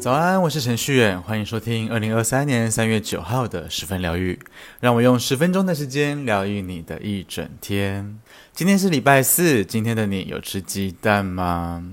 早安，我是程序员，欢迎收听二零二三年三月九号的十分疗愈。让我用十分钟的时间疗愈你的一整天。今天是礼拜四，今天的你有吃鸡蛋吗？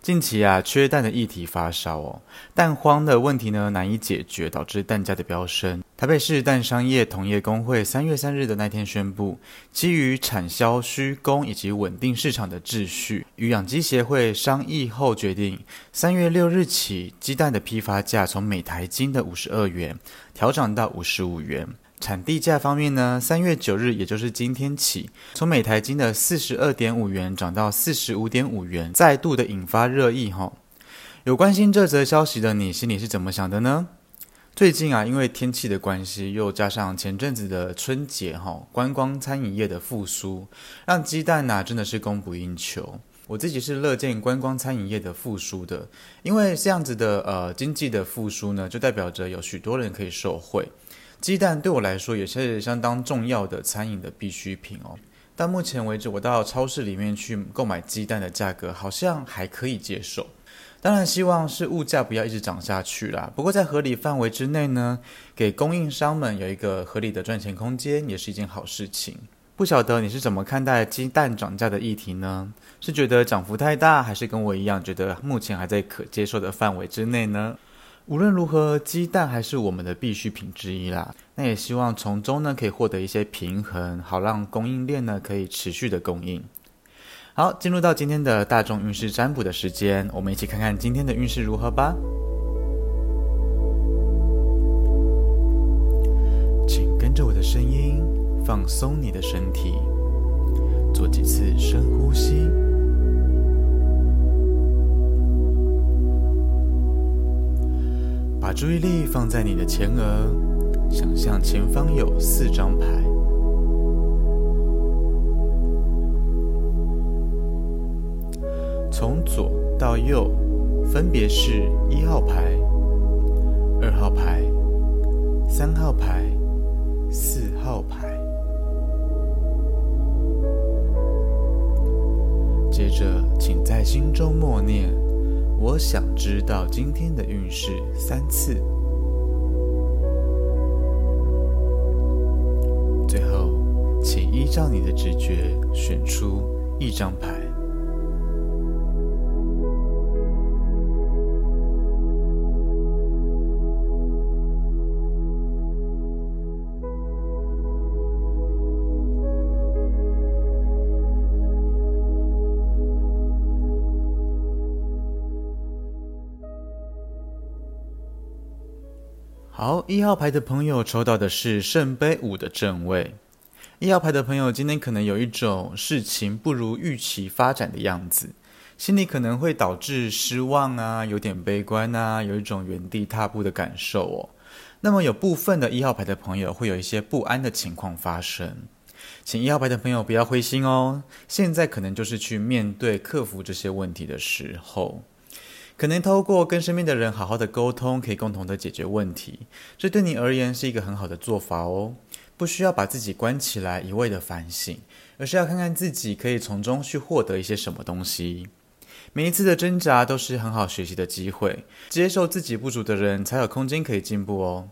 近期啊，缺蛋的议题发烧哦，蛋荒的问题呢难以解决，导致蛋价的飙升。台北市蛋商业同业公会三月三日的那天宣布，基于产销需供以及稳定市场的秩序，与养鸡协会商议后决定，三月六日起，鸡蛋的批发价从每台斤的五十二元调涨到五十五元。产地价方面呢，三月九日，也就是今天起，从每台斤的四十二点五元涨到四十五点五元，再度的引发热议哈。有关心这则消息的你，心里是怎么想的呢？最近啊，因为天气的关系，又加上前阵子的春节哈，观光餐饮业的复苏，让鸡蛋呐、真的是供不应求。我自己是乐见观光餐饮业的复苏的，因为这样子的呃经济的复苏呢，就代表着有许多人可以受惠。鸡蛋对我来说也是相当重要的餐饮的必需品哦。到目前为止，我到超市里面去购买鸡蛋的价格好像还可以接受。当然，希望是物价不要一直涨下去啦。不过在合理范围之内呢，给供应商们有一个合理的赚钱空间，也是一件好事情。不晓得你是怎么看待鸡蛋涨价的议题呢？是觉得涨幅太大，还是跟我一样觉得目前还在可接受的范围之内呢？无论如何，鸡蛋还是我们的必需品之一啦。那也希望从中呢可以获得一些平衡，好让供应链呢可以持续的供应。好，进入到今天的大众运势占卜的时间，我们一起看看今天的运势如何吧。请跟着我的声音，放松你的身体，注意力放在你的前额，想象前方有四张牌，从左到右，分别是一号牌、二号牌、三号牌、四号牌。接着，请在心中默念。我想知道今天的运势三次。最后，请依照你的直觉选出一张牌。好，一号牌的朋友抽到的是圣杯五的正位。一号牌的朋友今天可能有一种事情不如预期发展的样子，心里可能会导致失望啊，有点悲观啊，有一种原地踏步的感受哦。那么有部分的一号牌的朋友会有一些不安的情况发生，请一号牌的朋友不要灰心哦，现在可能就是去面对、克服这些问题的时候。可能透过跟身边的人好好的沟通，可以共同的解决问题，这对你而言是一个很好的做法哦。不需要把自己关起来一味的反省，而是要看看自己可以从中去获得一些什么东西。每一次的挣扎都是很好学习的机会，接受自己不足的人才有空间可以进步哦。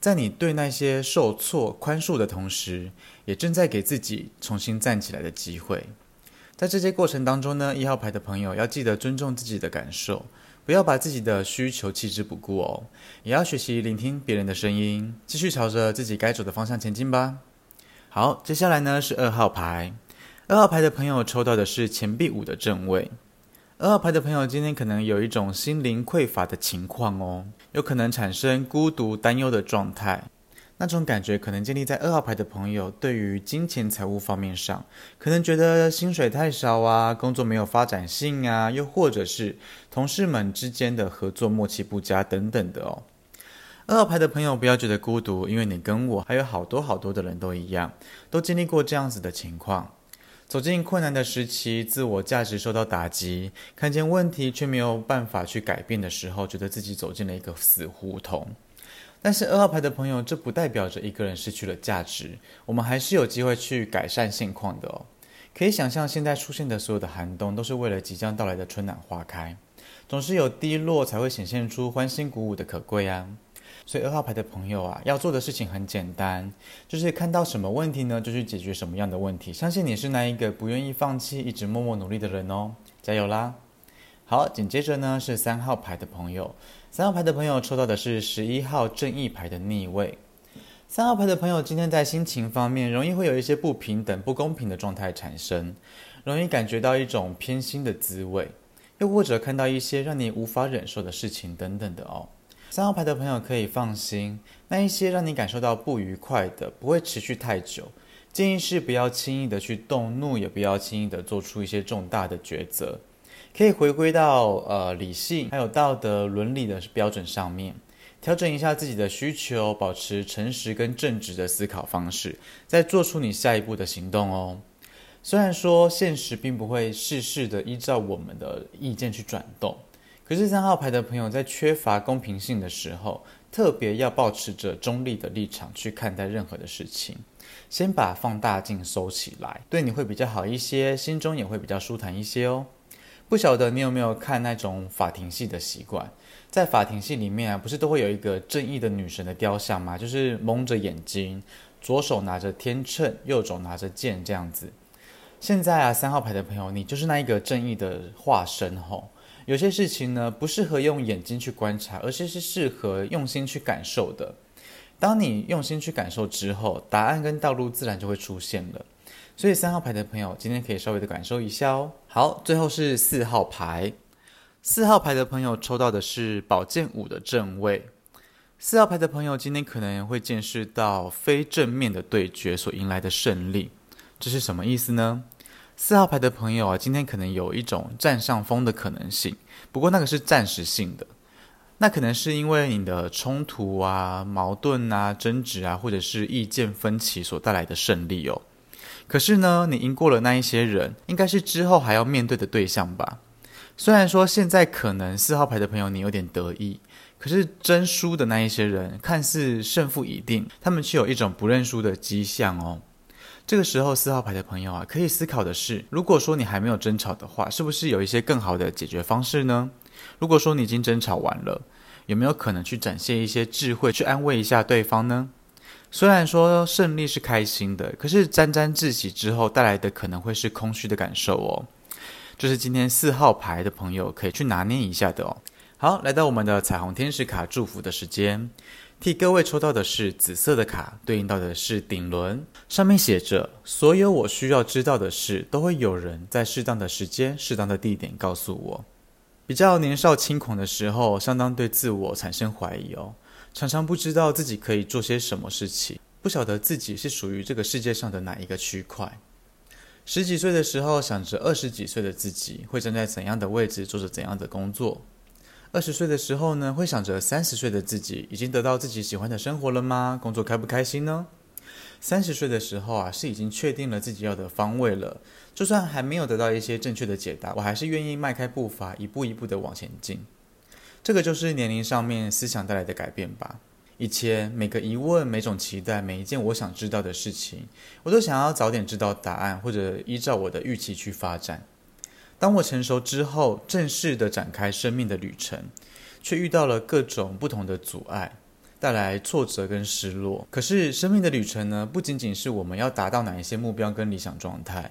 在你对那些受挫宽恕的同时，也正在给自己重新站起来的机会。在这些过程当中呢，一号牌的朋友要记得尊重自己的感受，不要把自己的需求弃之不顾哦，也要学习聆听别人的声音，继续朝着自己该走的方向前进吧。好，接下来呢是二号牌，二号牌的朋友抽到的是钱币五的正位。二号牌的朋友今天可能有一种心灵匮乏的情况哦，有可能产生孤独担忧的状态。那种感觉可能建立在二号牌的朋友对于金钱财务方面上，可能觉得薪水太少啊，工作没有发展性啊，又或者是同事们之间的合作默契不佳等等的哦。二号牌的朋友不要觉得孤独，因为你跟我还有好多好多的人都一样，都经历过这样子的情况，走进困难的时期，自我价值受到打击，看见问题却没有办法去改变的时候，觉得自己走进了一个死胡同。但是二号牌的朋友，这不代表着一个人失去了价值，我们还是有机会去改善现况的哦。可以想象，现在出现的所有的寒冬，都是为了即将到来的春暖花开。总是有低落，才会显现出欢欣鼓舞的可贵啊。所以二号牌的朋友啊，要做的事情很简单，就是看到什么问题呢，就去解决什么样的问题。相信你是那一个不愿意放弃、一直默默努力的人哦，加油啦！好，紧接着呢是三号牌的朋友，三号牌的朋友抽到的是十一号正义牌的逆位。三号牌的朋友今天在心情方面，容易会有一些不平等、不公平的状态产生，容易感觉到一种偏心的滋味，又或者看到一些让你无法忍受的事情等等的哦。三号牌的朋友可以放心，那一些让你感受到不愉快的不会持续太久。建议是不要轻易的去动怒，也不要轻易的做出一些重大的抉择，可以回归到呃理性还有道德伦理的标准上面，调整一下自己的需求，保持诚实跟正直的思考方式，再做出你下一步的行动哦。虽然说现实并不会事事的依照我们的意见去转动。可是三号牌的朋友在缺乏公平性的时候，特别要保持着中立的立场去看待任何的事情，先把放大镜收起来，对你会比较好一些，心中也会比较舒坦一些哦。不晓得你有没有看那种法庭戏的习惯？在法庭戏里面啊，不是都会有一个正义的女神的雕像吗？就是蒙着眼睛，左手拿着天秤，右手拿着剑这样子。现在啊，三号牌的朋友，你就是那一个正义的化身吼。有些事情呢，不适合用眼睛去观察，而是是适合用心去感受的。当你用心去感受之后，答案跟道路自然就会出现了。所以三号牌的朋友，今天可以稍微的感受一下哦。好，最后是四号牌。四号牌的朋友抽到的是宝剑五的正位。四号牌的朋友今天可能会见识到非正面的对决所迎来的胜利，这是什么意思呢？四号牌的朋友啊，今天可能有一种占上风的可能性，不过那个是暂时性的。那可能是因为你的冲突啊、矛盾啊、争执啊，或者是意见分歧所带来的胜利哦。可是呢，你赢过了那一些人，应该是之后还要面对的对象吧？虽然说现在可能四号牌的朋友你有点得意，可是真输的那一些人，看似胜负已定，他们却有一种不认输的迹象哦。这个时候，四号牌的朋友啊，可以思考的是：如果说你还没有争吵的话，是不是有一些更好的解决方式呢？如果说你已经争吵完了，有没有可能去展现一些智慧，去安慰一下对方呢？虽然说胜利是开心的，可是沾沾自喜之后带来的可能会是空虚的感受哦。就是今天四号牌的朋友可以去拿捏一下的哦。好，来到我们的彩虹天使卡祝福的时间。替各位抽到的是紫色的卡，对应到的是顶轮，上面写着：“所有我需要知道的事，都会有人在适当的时间、适当的地点告诉我。”比较年少轻狂的时候，相当对自我产生怀疑哦，常常不知道自己可以做些什么事情，不晓得自己是属于这个世界上的哪一个区块。十几岁的时候，想着二十几岁的自己会站在怎样的位置，做着怎样的工作。二十岁的时候呢，会想着三十岁的自己已经得到自己喜欢的生活了吗？工作开不开心呢？三十岁的时候啊，是已经确定了自己要的方位了。就算还没有得到一些正确的解答，我还是愿意迈开步伐，一步一步的往前进。这个就是年龄上面思想带来的改变吧。以前每个疑问、每种期待、每一件我想知道的事情，我都想要早点知道答案，或者依照我的预期去发展。当我成熟之后，正式的展开生命的旅程，却遇到了各种不同的阻碍，带来挫折跟失落。可是生命的旅程呢，不仅仅是我们要达到哪一些目标跟理想状态，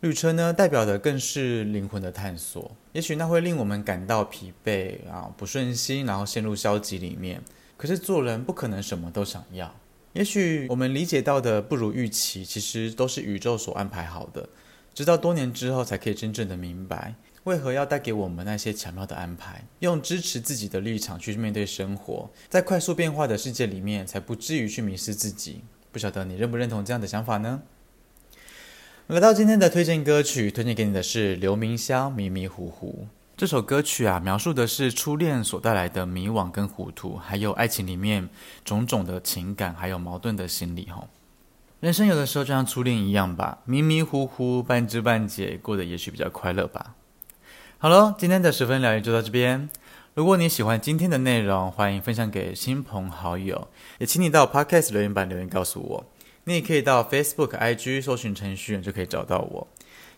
旅程呢，代表的更是灵魂的探索。也许那会令我们感到疲惫啊，不顺心，然后陷入消极里面。可是做人不可能什么都想要。也许我们理解到的不如预期，其实都是宇宙所安排好的。直到多年之后，才可以真正的明白，为何要带给我们那些巧妙的安排，用支持自己的立场去面对生活，在快速变化的世界里面，才不至于去迷失自己。不晓得你认不认同这样的想法呢？来到今天的推荐歌曲，推荐给你的是刘明湘《迷迷糊糊》这首歌曲啊，描述的是初恋所带来的迷惘跟糊涂，还有爱情里面种种的情感，还有矛盾的心理吼。人生有的时候就像初恋一样吧，迷迷糊糊，半知半解，过得也许比较快乐吧。好了，今天的十分疗愈就到这边。如果你喜欢今天的内容，欢迎分享给亲朋好友，也请你到 Podcast 留言板留言告诉我。你也可以到 Facebook、IG 搜寻程序员就可以找到我。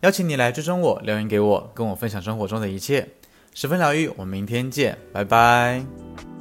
邀请你来追踪我，留言给我，跟我分享生活中的一切。十分疗愈，我们明天见，拜拜。